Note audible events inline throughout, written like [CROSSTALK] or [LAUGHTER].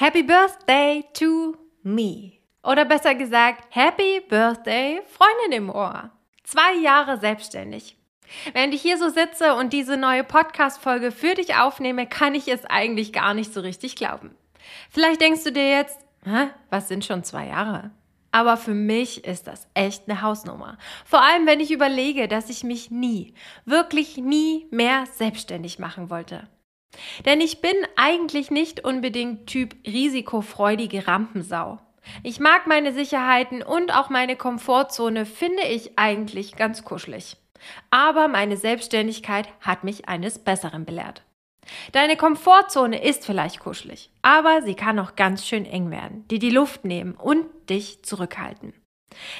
Happy Birthday to me. Oder besser gesagt, Happy Birthday, Freundin im Ohr. Zwei Jahre selbstständig. Während ich hier so sitze und diese neue Podcast-Folge für dich aufnehme, kann ich es eigentlich gar nicht so richtig glauben. Vielleicht denkst du dir jetzt, Hä? was sind schon zwei Jahre? Aber für mich ist das echt eine Hausnummer. Vor allem, wenn ich überlege, dass ich mich nie, wirklich nie mehr selbstständig machen wollte. Denn ich bin eigentlich nicht unbedingt Typ risikofreudige Rampensau. Ich mag meine Sicherheiten und auch meine Komfortzone finde ich eigentlich ganz kuschelig. Aber meine Selbstständigkeit hat mich eines Besseren belehrt. Deine Komfortzone ist vielleicht kuschelig, aber sie kann auch ganz schön eng werden, die die Luft nehmen und dich zurückhalten.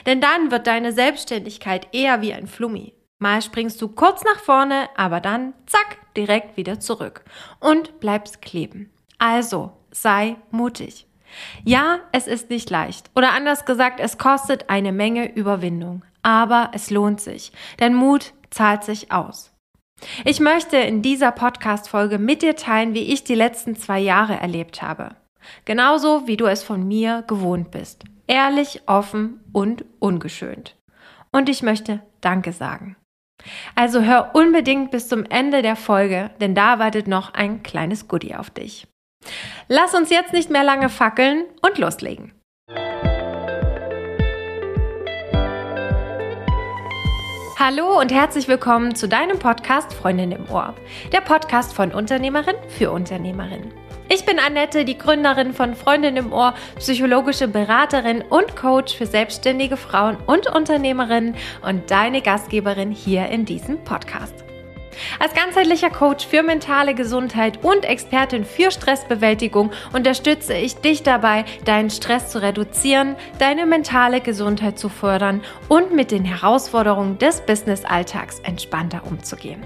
Denn dann wird deine Selbstständigkeit eher wie ein Flummi. Mal springst du kurz nach vorne, aber dann zack, direkt wieder zurück und bleibst kleben. Also, sei mutig. Ja, es ist nicht leicht. Oder anders gesagt, es kostet eine Menge Überwindung. Aber es lohnt sich, denn Mut zahlt sich aus. Ich möchte in dieser Podcast-Folge mit dir teilen, wie ich die letzten zwei Jahre erlebt habe. Genauso wie du es von mir gewohnt bist. Ehrlich, offen und ungeschönt. Und ich möchte Danke sagen. Also hör unbedingt bis zum Ende der Folge, denn da wartet noch ein kleines Goodie auf dich. Lass uns jetzt nicht mehr lange fackeln und loslegen. Hallo und herzlich willkommen zu deinem Podcast Freundin im Ohr. Der Podcast von Unternehmerin für Unternehmerin. Ich bin Annette, die Gründerin von Freundin im Ohr, psychologische Beraterin und Coach für selbstständige Frauen und Unternehmerinnen und deine Gastgeberin hier in diesem Podcast. Als ganzheitlicher Coach für mentale Gesundheit und Expertin für Stressbewältigung unterstütze ich dich dabei, deinen Stress zu reduzieren, deine mentale Gesundheit zu fördern und mit den Herausforderungen des Business-Alltags entspannter umzugehen.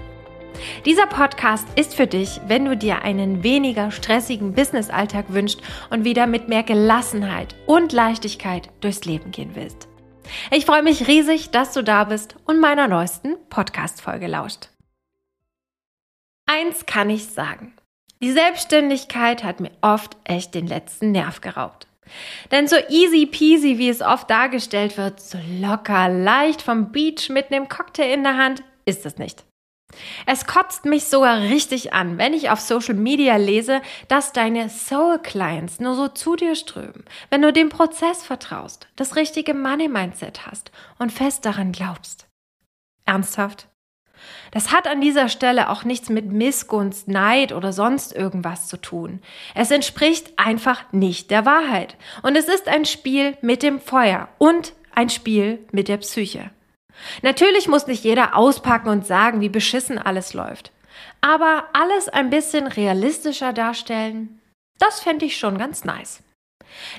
Dieser Podcast ist für dich, wenn du dir einen weniger stressigen Business-Alltag wünschst und wieder mit mehr Gelassenheit und Leichtigkeit durchs Leben gehen willst. Ich freue mich riesig, dass du da bist und meiner neuesten Podcast-Folge lauscht. Eins kann ich sagen. Die Selbstständigkeit hat mir oft echt den letzten Nerv geraubt. Denn so easy peasy, wie es oft dargestellt wird, so locker, leicht vom Beach mit einem Cocktail in der Hand, ist es nicht. Es kotzt mich sogar richtig an, wenn ich auf Social Media lese, dass deine Soul Clients nur so zu dir strömen, wenn du dem Prozess vertraust, das richtige Money Mindset hast und fest daran glaubst. Ernsthaft? Das hat an dieser Stelle auch nichts mit Missgunst, Neid oder sonst irgendwas zu tun. Es entspricht einfach nicht der Wahrheit. Und es ist ein Spiel mit dem Feuer und ein Spiel mit der Psyche. Natürlich muss nicht jeder auspacken und sagen, wie beschissen alles läuft. Aber alles ein bisschen realistischer darstellen, das fände ich schon ganz nice.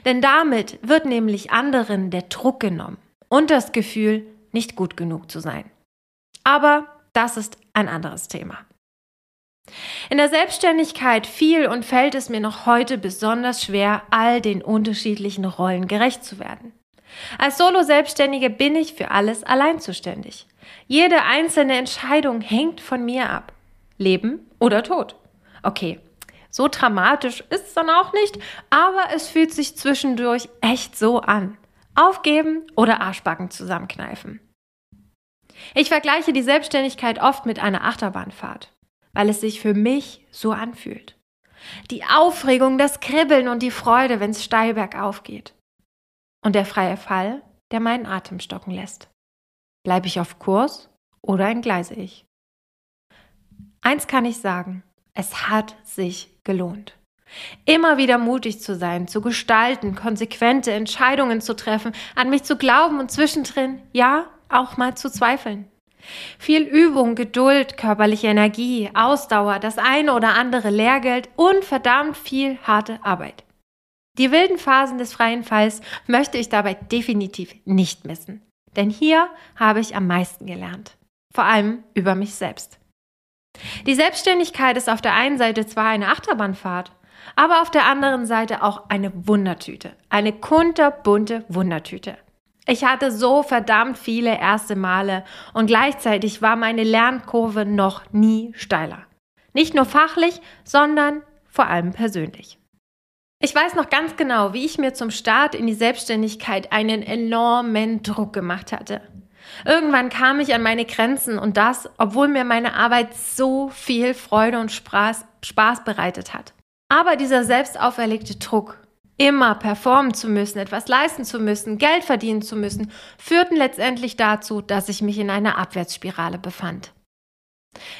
Denn damit wird nämlich anderen der Druck genommen und das Gefühl, nicht gut genug zu sein. Aber das ist ein anderes Thema. In der Selbstständigkeit fiel und fällt es mir noch heute besonders schwer, all den unterschiedlichen Rollen gerecht zu werden. Als Solo-Selbstständige bin ich für alles allein zuständig. Jede einzelne Entscheidung hängt von mir ab. Leben oder Tod. Okay, so dramatisch ist es dann auch nicht, aber es fühlt sich zwischendurch echt so an. Aufgeben oder Arschbacken zusammenkneifen. Ich vergleiche die Selbstständigkeit oft mit einer Achterbahnfahrt, weil es sich für mich so anfühlt. Die Aufregung, das Kribbeln und die Freude, wenn es steil bergauf geht. Und der freie Fall, der meinen Atem stocken lässt. Bleibe ich auf Kurs oder entgleise ich? Eins kann ich sagen, es hat sich gelohnt. Immer wieder mutig zu sein, zu gestalten, konsequente Entscheidungen zu treffen, an mich zu glauben und zwischendrin, ja, auch mal zu zweifeln. Viel Übung, Geduld, körperliche Energie, Ausdauer, das eine oder andere Lehrgeld und verdammt viel harte Arbeit. Die wilden Phasen des freien Falls möchte ich dabei definitiv nicht missen. Denn hier habe ich am meisten gelernt. Vor allem über mich selbst. Die Selbstständigkeit ist auf der einen Seite zwar eine Achterbahnfahrt, aber auf der anderen Seite auch eine Wundertüte. Eine kunterbunte Wundertüte. Ich hatte so verdammt viele erste Male und gleichzeitig war meine Lernkurve noch nie steiler. Nicht nur fachlich, sondern vor allem persönlich. Ich weiß noch ganz genau, wie ich mir zum Start in die Selbstständigkeit einen enormen Druck gemacht hatte. Irgendwann kam ich an meine Grenzen und das, obwohl mir meine Arbeit so viel Freude und Spaß, Spaß bereitet hat. Aber dieser selbst auferlegte Druck, immer performen zu müssen, etwas leisten zu müssen, Geld verdienen zu müssen, führten letztendlich dazu, dass ich mich in einer Abwärtsspirale befand.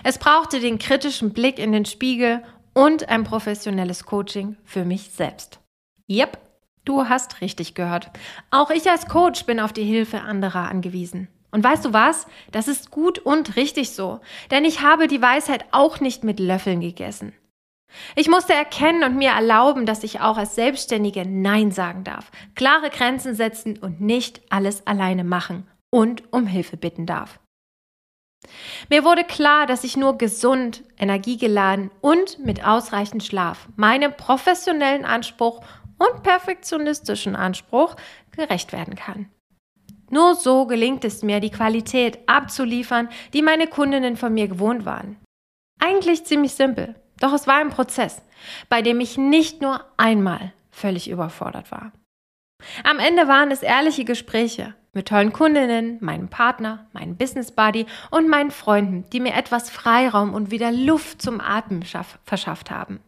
Es brauchte den kritischen Blick in den Spiegel und ein professionelles Coaching für mich selbst. Yep, du hast richtig gehört. Auch ich als Coach bin auf die Hilfe anderer angewiesen. Und weißt du was? Das ist gut und richtig so, denn ich habe die Weisheit auch nicht mit Löffeln gegessen. Ich musste erkennen und mir erlauben, dass ich auch als Selbstständige Nein sagen darf, klare Grenzen setzen und nicht alles alleine machen und um Hilfe bitten darf. Mir wurde klar, dass ich nur gesund, energiegeladen und mit ausreichend Schlaf meinem professionellen Anspruch und perfektionistischen Anspruch gerecht werden kann. Nur so gelingt es mir, die Qualität abzuliefern, die meine Kundinnen von mir gewohnt waren. Eigentlich ziemlich simpel, doch es war ein Prozess, bei dem ich nicht nur einmal völlig überfordert war. Am Ende waren es ehrliche Gespräche, mit tollen Kundinnen, meinem Partner, meinem Business Buddy und meinen Freunden, die mir etwas Freiraum und wieder Luft zum Atmen verschafft haben.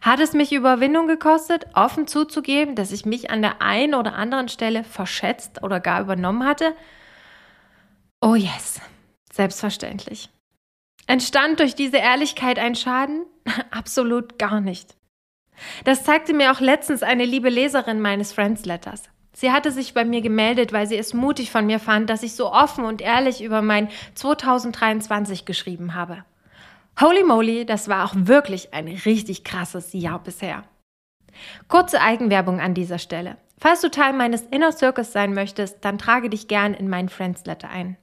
Hat es mich Überwindung gekostet, offen zuzugeben, dass ich mich an der einen oder anderen Stelle verschätzt oder gar übernommen hatte? Oh yes, selbstverständlich. Entstand durch diese Ehrlichkeit ein Schaden? [LAUGHS] Absolut gar nicht. Das zeigte mir auch letztens eine liebe Leserin meines Friends Letters. Sie hatte sich bei mir gemeldet, weil sie es mutig von mir fand, dass ich so offen und ehrlich über mein 2023 geschrieben habe. Holy moly, das war auch wirklich ein richtig krasses Jahr bisher. Kurze Eigenwerbung an dieser Stelle. Falls du Teil meines Inner Circus sein möchtest, dann trage dich gern in meinen Friends Letter ein.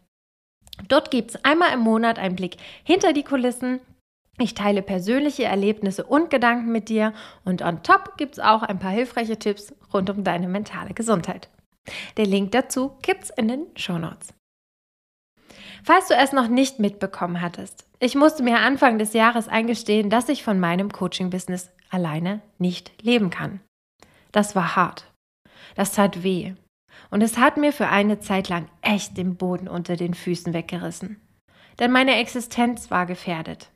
Dort gibt es einmal im Monat einen Blick hinter die Kulissen. Ich teile persönliche Erlebnisse und Gedanken mit dir und on top gibt es auch ein paar hilfreiche Tipps rund um deine mentale Gesundheit. Der Link dazu gibt's in den Show Notes. Falls du es noch nicht mitbekommen hattest, ich musste mir Anfang des Jahres eingestehen, dass ich von meinem Coaching-Business alleine nicht leben kann. Das war hart. Das tat weh. Und es hat mir für eine Zeit lang echt den Boden unter den Füßen weggerissen. Denn meine Existenz war gefährdet.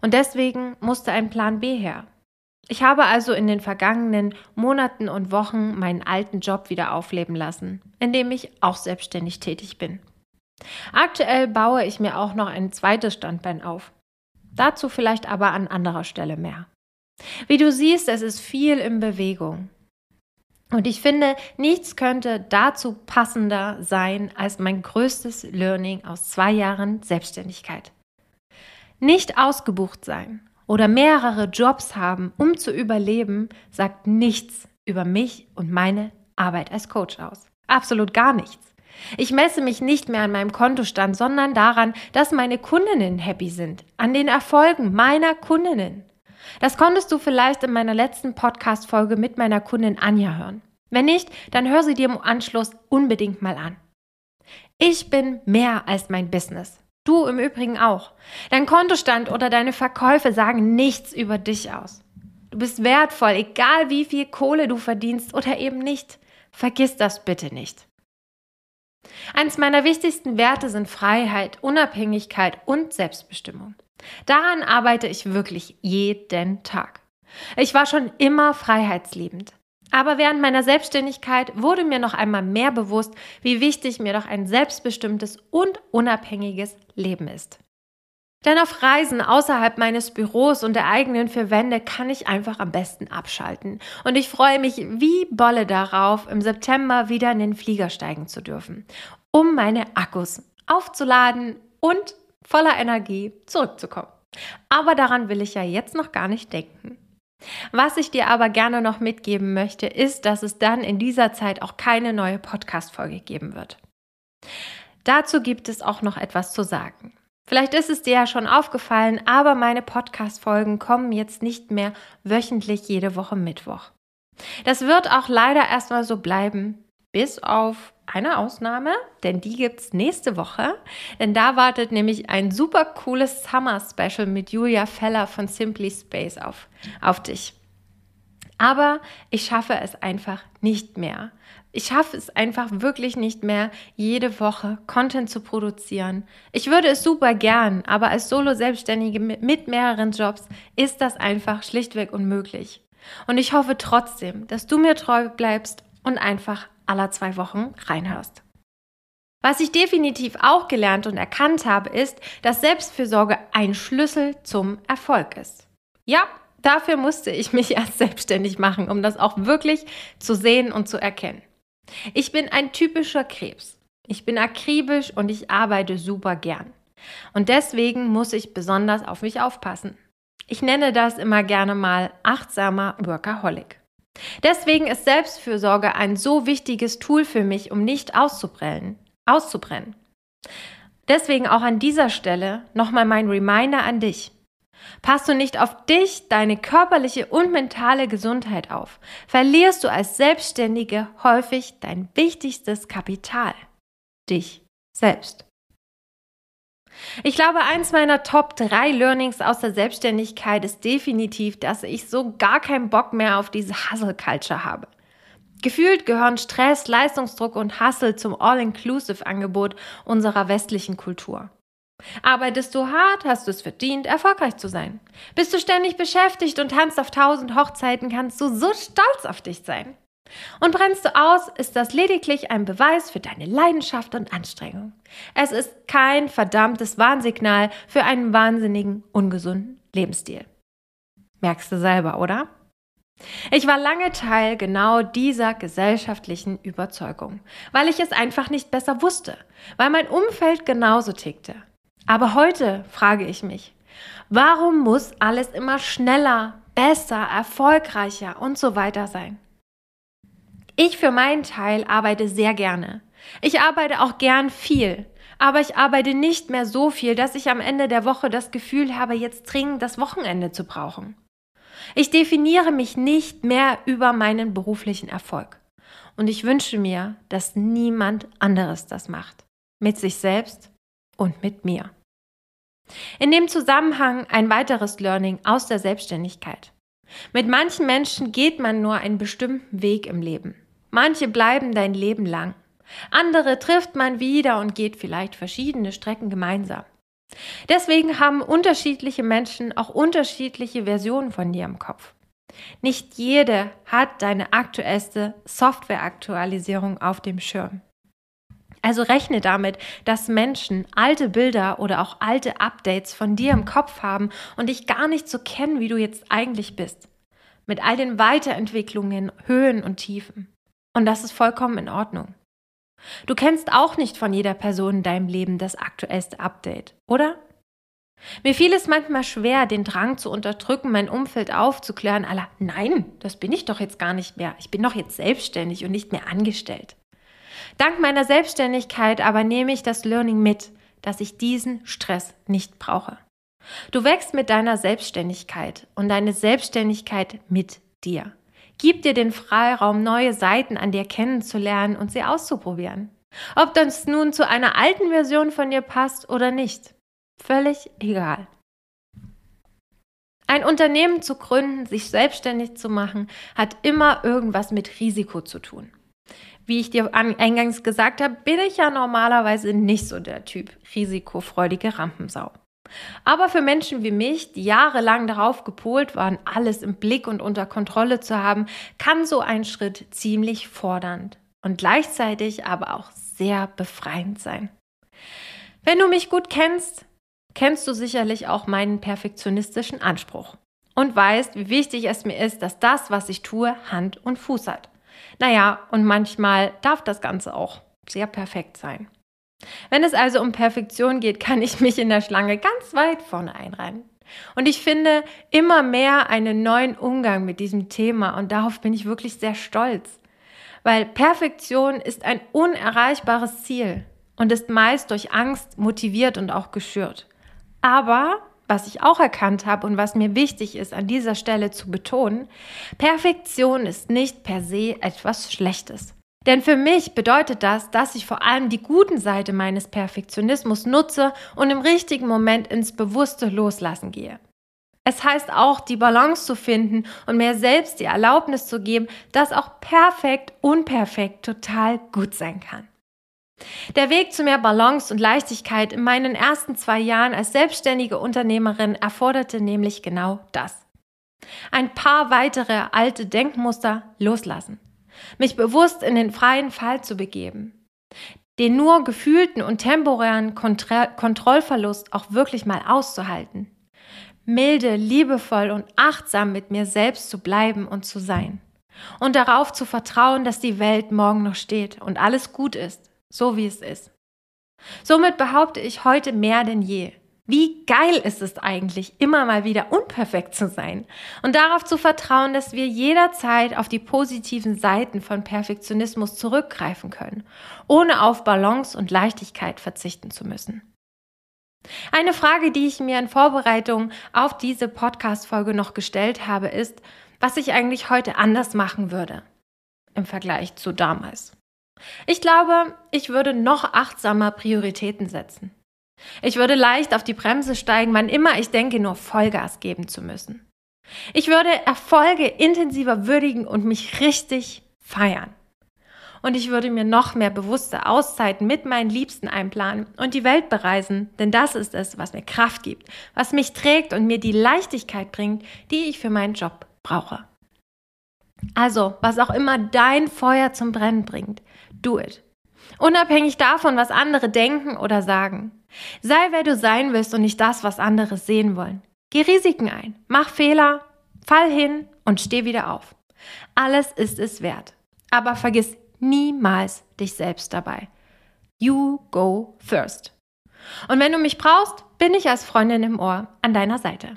Und deswegen musste ein Plan B her. Ich habe also in den vergangenen Monaten und Wochen meinen alten Job wieder aufleben lassen, in dem ich auch selbstständig tätig bin. Aktuell baue ich mir auch noch ein zweites Standbein auf. Dazu vielleicht aber an anderer Stelle mehr. Wie du siehst, es ist viel in Bewegung. Und ich finde, nichts könnte dazu passender sein als mein größtes Learning aus zwei Jahren Selbstständigkeit. Nicht ausgebucht sein oder mehrere Jobs haben, um zu überleben, sagt nichts über mich und meine Arbeit als Coach aus. Absolut gar nichts. Ich messe mich nicht mehr an meinem Kontostand, sondern daran, dass meine Kundinnen happy sind, an den Erfolgen meiner Kundinnen. Das konntest du vielleicht in meiner letzten Podcast-Folge mit meiner Kundin Anja hören. Wenn nicht, dann hör sie dir im Anschluss unbedingt mal an. Ich bin mehr als mein Business. Du im Übrigen auch. Dein Kontostand oder deine Verkäufe sagen nichts über dich aus. Du bist wertvoll, egal wie viel Kohle du verdienst oder eben nicht. Vergiss das bitte nicht. Eines meiner wichtigsten Werte sind Freiheit, Unabhängigkeit und Selbstbestimmung. Daran arbeite ich wirklich jeden Tag. Ich war schon immer freiheitsliebend. Aber während meiner Selbstständigkeit wurde mir noch einmal mehr bewusst, wie wichtig mir doch ein selbstbestimmtes und unabhängiges Leben ist. Denn auf Reisen außerhalb meines Büros und der eigenen vier Wände kann ich einfach am besten abschalten. Und ich freue mich wie Bolle darauf, im September wieder in den Flieger steigen zu dürfen, um meine Akkus aufzuladen und voller Energie zurückzukommen. Aber daran will ich ja jetzt noch gar nicht denken. Was ich dir aber gerne noch mitgeben möchte, ist, dass es dann in dieser Zeit auch keine neue Podcast-Folge geben wird. Dazu gibt es auch noch etwas zu sagen. Vielleicht ist es dir ja schon aufgefallen, aber meine Podcast-Folgen kommen jetzt nicht mehr wöchentlich jede Woche Mittwoch. Das wird auch leider erstmal so bleiben, bis auf eine Ausnahme, denn die gibt's nächste Woche. Denn da wartet nämlich ein super cooles Summer Special mit Julia Feller von Simply Space auf, auf dich. Aber ich schaffe es einfach nicht mehr. Ich schaffe es einfach wirklich nicht mehr, jede Woche Content zu produzieren. Ich würde es super gern, aber als Solo-Selbstständige mit mehreren Jobs ist das einfach schlichtweg unmöglich. Und ich hoffe trotzdem, dass du mir treu bleibst und einfach aller zwei Wochen reinhörst. Was ich definitiv auch gelernt und erkannt habe, ist, dass Selbstfürsorge ein Schlüssel zum Erfolg ist. Ja, Dafür musste ich mich [LAUGHS] erst selbstständig machen, um das auch wirklich zu sehen und zu erkennen. Ich bin ein typischer Krebs. Ich bin akribisch und ich arbeite super gern. Und deswegen muss ich besonders auf mich aufpassen. Ich nenne das immer gerne mal achtsamer Workaholic. Deswegen ist Selbstfürsorge ein so wichtiges Tool für mich, um nicht auszubrennen. auszubrennen. Deswegen auch an dieser Stelle nochmal mein Reminder an dich. Passt du nicht auf dich, deine körperliche und mentale Gesundheit auf, verlierst du als Selbstständige häufig dein wichtigstes Kapital, dich selbst. Ich glaube, eins meiner Top 3 Learnings aus der Selbstständigkeit ist definitiv, dass ich so gar keinen Bock mehr auf diese Hustle-Culture habe. Gefühlt gehören Stress, Leistungsdruck und Hustle zum All-Inclusive-Angebot unserer westlichen Kultur. Arbeitest du hart, hast du es verdient, erfolgreich zu sein. Bist du ständig beschäftigt und tanzt auf tausend Hochzeiten, kannst du so stolz auf dich sein. Und brennst du aus, ist das lediglich ein Beweis für deine Leidenschaft und Anstrengung. Es ist kein verdammtes Warnsignal für einen wahnsinnigen, ungesunden Lebensstil. Merkst du selber, oder? Ich war lange Teil genau dieser gesellschaftlichen Überzeugung, weil ich es einfach nicht besser wusste, weil mein Umfeld genauso tickte. Aber heute frage ich mich, warum muss alles immer schneller, besser, erfolgreicher und so weiter sein? Ich für meinen Teil arbeite sehr gerne. Ich arbeite auch gern viel, aber ich arbeite nicht mehr so viel, dass ich am Ende der Woche das Gefühl habe, jetzt dringend das Wochenende zu brauchen. Ich definiere mich nicht mehr über meinen beruflichen Erfolg. Und ich wünsche mir, dass niemand anderes das macht. Mit sich selbst und mit mir. In dem Zusammenhang ein weiteres Learning aus der Selbstständigkeit. Mit manchen Menschen geht man nur einen bestimmten Weg im Leben. Manche bleiben dein Leben lang. Andere trifft man wieder und geht vielleicht verschiedene Strecken gemeinsam. Deswegen haben unterschiedliche Menschen auch unterschiedliche Versionen von dir im Kopf. Nicht jede hat deine aktuellste Softwareaktualisierung auf dem Schirm. Also rechne damit, dass Menschen alte Bilder oder auch alte Updates von dir im Kopf haben und dich gar nicht so kennen, wie du jetzt eigentlich bist. Mit all den Weiterentwicklungen, Höhen und Tiefen. Und das ist vollkommen in Ordnung. Du kennst auch nicht von jeder Person in deinem Leben das aktuellste Update, oder? Mir fiel es manchmal schwer, den Drang zu unterdrücken, mein Umfeld aufzuklären, aller, nein, das bin ich doch jetzt gar nicht mehr. Ich bin doch jetzt selbstständig und nicht mehr angestellt. Dank meiner Selbstständigkeit aber nehme ich das Learning mit, dass ich diesen Stress nicht brauche. Du wächst mit deiner Selbstständigkeit und deine Selbstständigkeit mit dir. Gib dir den Freiraum, neue Seiten an dir kennenzulernen und sie auszuprobieren. Ob das nun zu einer alten Version von dir passt oder nicht. Völlig egal. Ein Unternehmen zu gründen, sich selbstständig zu machen, hat immer irgendwas mit Risiko zu tun. Wie ich dir eingangs gesagt habe, bin ich ja normalerweise nicht so der Typ risikofreudige Rampensau. Aber für Menschen wie mich, die jahrelang darauf gepolt waren, alles im Blick und unter Kontrolle zu haben, kann so ein Schritt ziemlich fordernd und gleichzeitig aber auch sehr befreiend sein. Wenn du mich gut kennst, kennst du sicherlich auch meinen perfektionistischen Anspruch und weißt, wie wichtig es mir ist, dass das, was ich tue, Hand und Fuß hat. Naja, und manchmal darf das Ganze auch sehr perfekt sein. Wenn es also um Perfektion geht, kann ich mich in der Schlange ganz weit vorne einreihen. Und ich finde immer mehr einen neuen Umgang mit diesem Thema und darauf bin ich wirklich sehr stolz. Weil Perfektion ist ein unerreichbares Ziel und ist meist durch Angst motiviert und auch geschürt. Aber was ich auch erkannt habe und was mir wichtig ist an dieser Stelle zu betonen, Perfektion ist nicht per se etwas Schlechtes. Denn für mich bedeutet das, dass ich vor allem die guten Seite meines Perfektionismus nutze und im richtigen Moment ins bewusste Loslassen gehe. Es heißt auch, die Balance zu finden und mir selbst die Erlaubnis zu geben, dass auch perfekt, unperfekt total gut sein kann. Der Weg zu mehr Balance und Leichtigkeit in meinen ersten zwei Jahren als selbstständige Unternehmerin erforderte nämlich genau das. Ein paar weitere alte Denkmuster loslassen. Mich bewusst in den freien Fall zu begeben. Den nur gefühlten und temporären Kontra Kontrollverlust auch wirklich mal auszuhalten milde, liebevoll und achtsam mit mir selbst zu bleiben und zu sein. Und darauf zu vertrauen, dass die Welt morgen noch steht und alles gut ist, so wie es ist. Somit behaupte ich heute mehr denn je. Wie geil ist es eigentlich, immer mal wieder unperfekt zu sein und darauf zu vertrauen, dass wir jederzeit auf die positiven Seiten von Perfektionismus zurückgreifen können, ohne auf Balance und Leichtigkeit verzichten zu müssen. Eine Frage, die ich mir in Vorbereitung auf diese Podcast-Folge noch gestellt habe, ist, was ich eigentlich heute anders machen würde im Vergleich zu damals. Ich glaube, ich würde noch achtsamer Prioritäten setzen. Ich würde leicht auf die Bremse steigen, wann immer ich denke, nur Vollgas geben zu müssen. Ich würde Erfolge intensiver würdigen und mich richtig feiern und ich würde mir noch mehr bewusste Auszeiten mit meinen Liebsten einplanen und die Welt bereisen, denn das ist es, was mir Kraft gibt, was mich trägt und mir die Leichtigkeit bringt, die ich für meinen Job brauche. Also, was auch immer dein Feuer zum Brennen bringt, do it. Unabhängig davon, was andere denken oder sagen. Sei wer du sein willst und nicht das, was andere sehen wollen. Geh Risiken ein, mach Fehler, fall hin und steh wieder auf. Alles ist es wert. Aber vergiss niemals dich selbst dabei. You go first. Und wenn du mich brauchst, bin ich als Freundin im Ohr an deiner Seite.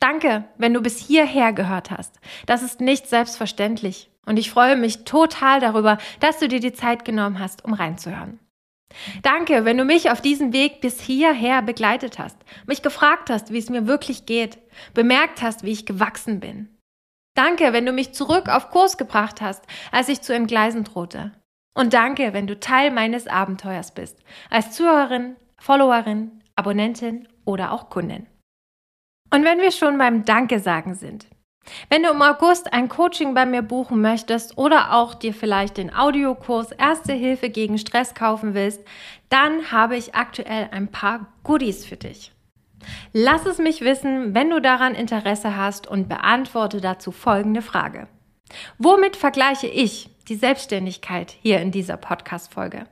Danke, wenn du bis hierher gehört hast. Das ist nicht selbstverständlich. Und ich freue mich total darüber, dass du dir die Zeit genommen hast, um reinzuhören. Danke, wenn du mich auf diesem Weg bis hierher begleitet hast, mich gefragt hast, wie es mir wirklich geht, bemerkt hast, wie ich gewachsen bin. Danke, wenn du mich zurück auf Kurs gebracht hast, als ich zu entgleisen drohte. Und danke, wenn du Teil meines Abenteuers bist, als Zuhörerin, Followerin, Abonnentin oder auch Kundin. Und wenn wir schon beim Danke sagen sind. Wenn du im August ein Coaching bei mir buchen möchtest oder auch dir vielleicht den Audiokurs Erste Hilfe gegen Stress kaufen willst, dann habe ich aktuell ein paar Goodies für dich. Lass es mich wissen, wenn du daran Interesse hast und beantworte dazu folgende Frage. Womit vergleiche ich die Selbstständigkeit hier in dieser Podcast-Folge?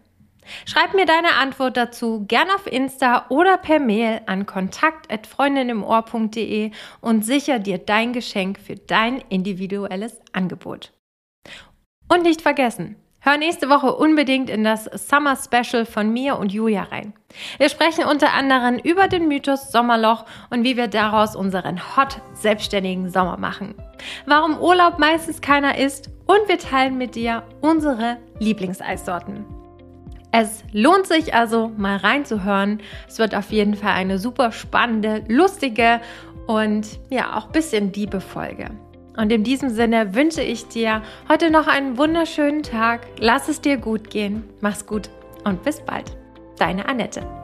Schreib mir deine Antwort dazu gern auf Insta oder per Mail an kontakt@freundinimohr.de und sicher dir dein Geschenk für dein individuelles Angebot. Und nicht vergessen, Hör nächste Woche unbedingt in das Summer Special von mir und Julia rein. Wir sprechen unter anderem über den Mythos Sommerloch und wie wir daraus unseren hot selbstständigen Sommer machen. Warum Urlaub meistens keiner ist und wir teilen mit dir unsere Lieblingseissorten. Es lohnt sich also mal reinzuhören. Es wird auf jeden Fall eine super spannende, lustige und ja auch bisschen diebe Folge. Und in diesem Sinne wünsche ich dir heute noch einen wunderschönen Tag. Lass es dir gut gehen. Mach's gut und bis bald. Deine Annette.